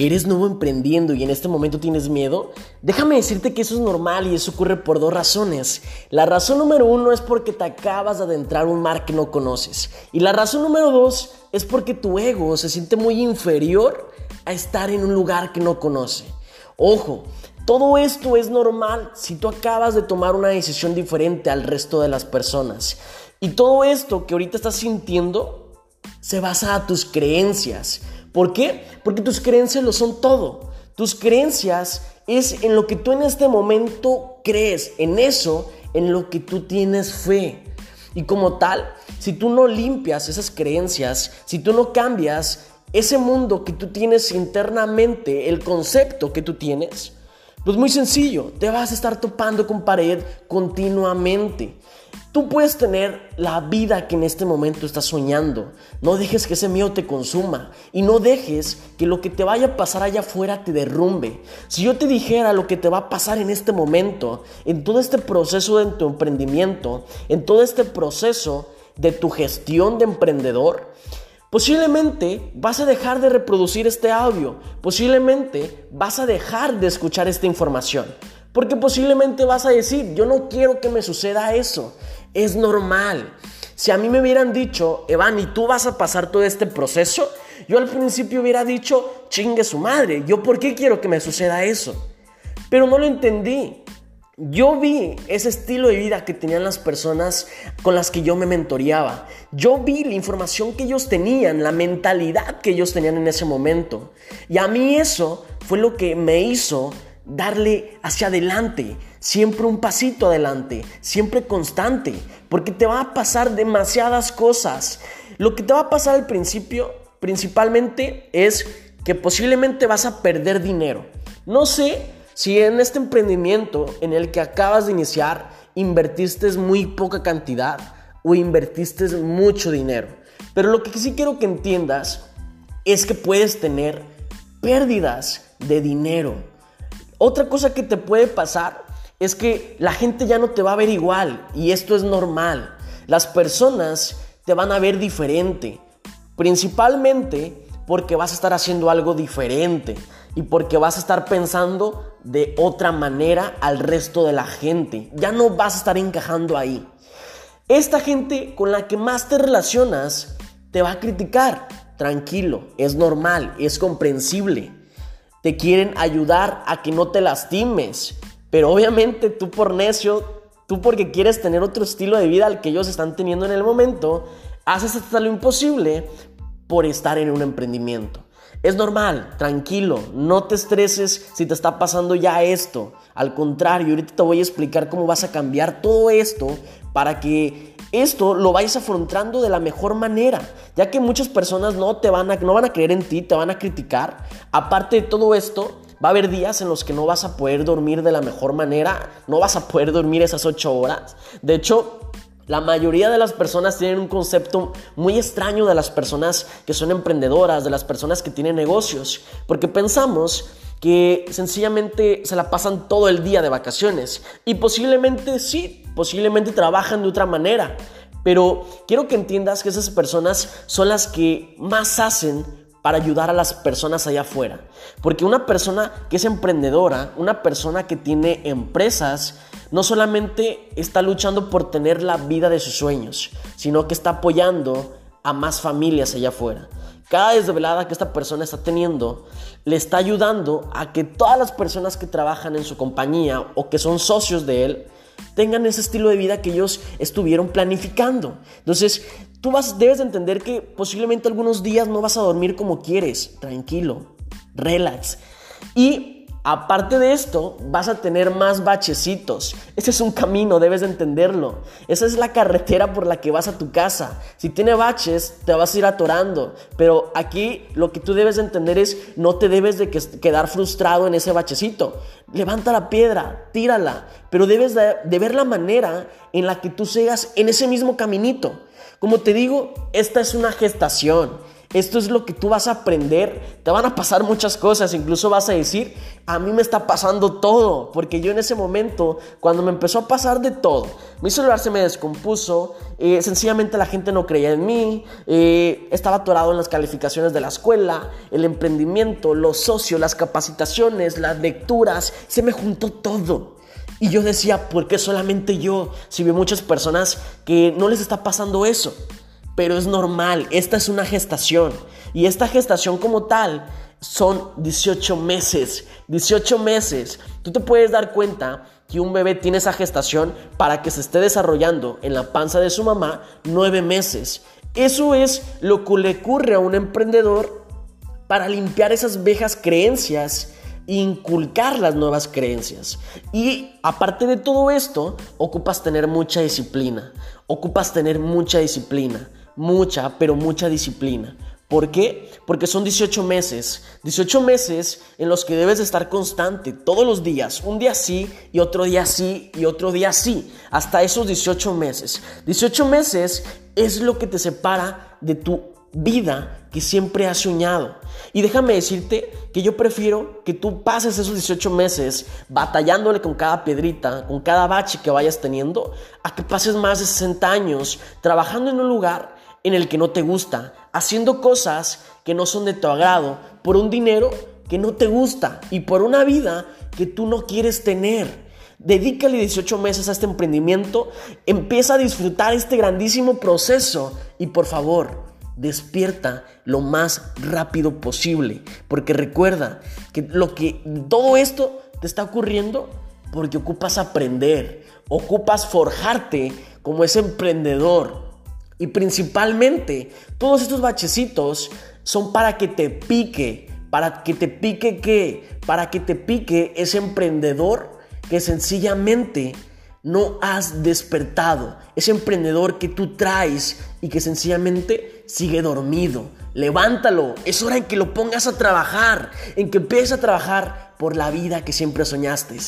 ¿Eres nuevo emprendiendo y en este momento tienes miedo? Déjame decirte que eso es normal y eso ocurre por dos razones. La razón número uno es porque te acabas de adentrar un mar que no conoces. Y la razón número dos es porque tu ego se siente muy inferior a estar en un lugar que no conoce. Ojo, todo esto es normal si tú acabas de tomar una decisión diferente al resto de las personas. Y todo esto que ahorita estás sintiendo se basa a tus creencias. ¿Por qué? Porque tus creencias lo son todo. Tus creencias es en lo que tú en este momento crees, en eso, en lo que tú tienes fe. Y como tal, si tú no limpias esas creencias, si tú no cambias ese mundo que tú tienes internamente, el concepto que tú tienes, pues muy sencillo, te vas a estar topando con pared continuamente. Tú puedes tener la vida que en este momento estás soñando. No dejes que ese miedo te consuma y no dejes que lo que te vaya a pasar allá afuera te derrumbe. Si yo te dijera lo que te va a pasar en este momento, en todo este proceso de tu emprendimiento, en todo este proceso de tu gestión de emprendedor, Posiblemente vas a dejar de reproducir este audio, posiblemente vas a dejar de escuchar esta información, porque posiblemente vas a decir, yo no quiero que me suceda eso, es normal. Si a mí me hubieran dicho, Evan, ¿y tú vas a pasar todo este proceso? Yo al principio hubiera dicho, chingue su madre, ¿yo por qué quiero que me suceda eso? Pero no lo entendí. Yo vi ese estilo de vida que tenían las personas con las que yo me mentoreaba. Yo vi la información que ellos tenían, la mentalidad que ellos tenían en ese momento. Y a mí eso fue lo que me hizo darle hacia adelante, siempre un pasito adelante, siempre constante, porque te va a pasar demasiadas cosas. Lo que te va a pasar al principio, principalmente, es que posiblemente vas a perder dinero. No sé si en este emprendimiento en el que acabas de iniciar invertiste muy poca cantidad o invertiste mucho dinero. Pero lo que sí quiero que entiendas es que puedes tener pérdidas de dinero otra cosa que te puede pasar es que la gente ya no te va a ver igual y esto es normal. Las personas te van a ver diferente, principalmente porque vas a estar haciendo algo diferente y porque vas a estar pensando de otra manera al resto de la gente. Ya no vas a estar encajando ahí. Esta gente con la que más te relacionas te va a criticar. Tranquilo, es normal, es comprensible te quieren ayudar a que no te lastimes. Pero obviamente tú por necio, tú porque quieres tener otro estilo de vida al que ellos están teniendo en el momento, haces hasta lo imposible por estar en un emprendimiento. Es normal, tranquilo, no te estreses si te está pasando ya esto. Al contrario, ahorita te voy a explicar cómo vas a cambiar todo esto para que esto lo vayas afrontando de la mejor manera, ya que muchas personas no te van a, no van a creer en ti, te van a criticar. Aparte de todo esto, va a haber días en los que no vas a poder dormir de la mejor manera, no vas a poder dormir esas ocho horas. De hecho, la mayoría de las personas tienen un concepto muy extraño de las personas que son emprendedoras, de las personas que tienen negocios, porque pensamos que sencillamente se la pasan todo el día de vacaciones y posiblemente sí, posiblemente trabajan de otra manera, pero quiero que entiendas que esas personas son las que más hacen para ayudar a las personas allá afuera. Porque una persona que es emprendedora, una persona que tiene empresas, no solamente está luchando por tener la vida de sus sueños, sino que está apoyando a más familias allá afuera. Cada desvelada que esta persona está teniendo le está ayudando a que todas las personas que trabajan en su compañía o que son socios de él tengan ese estilo de vida que ellos estuvieron planificando. Entonces, tú vas, debes de entender que posiblemente algunos días no vas a dormir como quieres, tranquilo, relax. Y Aparte de esto, vas a tener más bachecitos. Ese es un camino, debes de entenderlo. Esa es la carretera por la que vas a tu casa. Si tiene baches, te vas a ir atorando. Pero aquí lo que tú debes de entender es, no te debes de quedar frustrado en ese bachecito. Levanta la piedra, tírala. Pero debes de, de ver la manera en la que tú sigas en ese mismo caminito. Como te digo, esta es una gestación. Esto es lo que tú vas a aprender. Te van a pasar muchas cosas. Incluso vas a decir, a mí me está pasando todo. Porque yo en ese momento, cuando me empezó a pasar de todo, mi celular se me descompuso. Eh, sencillamente la gente no creía en mí. Eh, estaba atorado en las calificaciones de la escuela, el emprendimiento, los socios, las capacitaciones, las lecturas. Se me juntó todo. Y yo decía, ¿por qué solamente yo? Si veo muchas personas que no les está pasando eso pero es normal, esta es una gestación y esta gestación como tal son 18 meses, 18 meses. Tú te puedes dar cuenta que un bebé tiene esa gestación para que se esté desarrollando en la panza de su mamá 9 meses. Eso es lo que le ocurre a un emprendedor para limpiar esas viejas creencias e inculcar las nuevas creencias. Y aparte de todo esto, ocupas tener mucha disciplina. Ocupas tener mucha disciplina mucha, pero mucha disciplina. ¿Por qué? Porque son 18 meses, 18 meses en los que debes estar constante todos los días, un día sí y otro día sí y otro día sí, hasta esos 18 meses. 18 meses es lo que te separa de tu vida que siempre has soñado. Y déjame decirte que yo prefiero que tú pases esos 18 meses batallándole con cada piedrita, con cada bache que vayas teniendo, a que pases más de 60 años trabajando en un lugar en el que no te gusta, haciendo cosas que no son de tu agrado, por un dinero que no te gusta y por una vida que tú no quieres tener. Dedícale 18 meses a este emprendimiento, empieza a disfrutar este grandísimo proceso y por favor, despierta lo más rápido posible, porque recuerda que lo que todo esto te está ocurriendo porque ocupas aprender, ocupas forjarte como ese emprendedor, y principalmente, todos estos bachecitos son para que te pique, para que te pique qué, para que te pique ese emprendedor que sencillamente no has despertado, ese emprendedor que tú traes y que sencillamente sigue dormido. Levántalo, es hora en que lo pongas a trabajar, en que empieces a trabajar por la vida que siempre soñaste.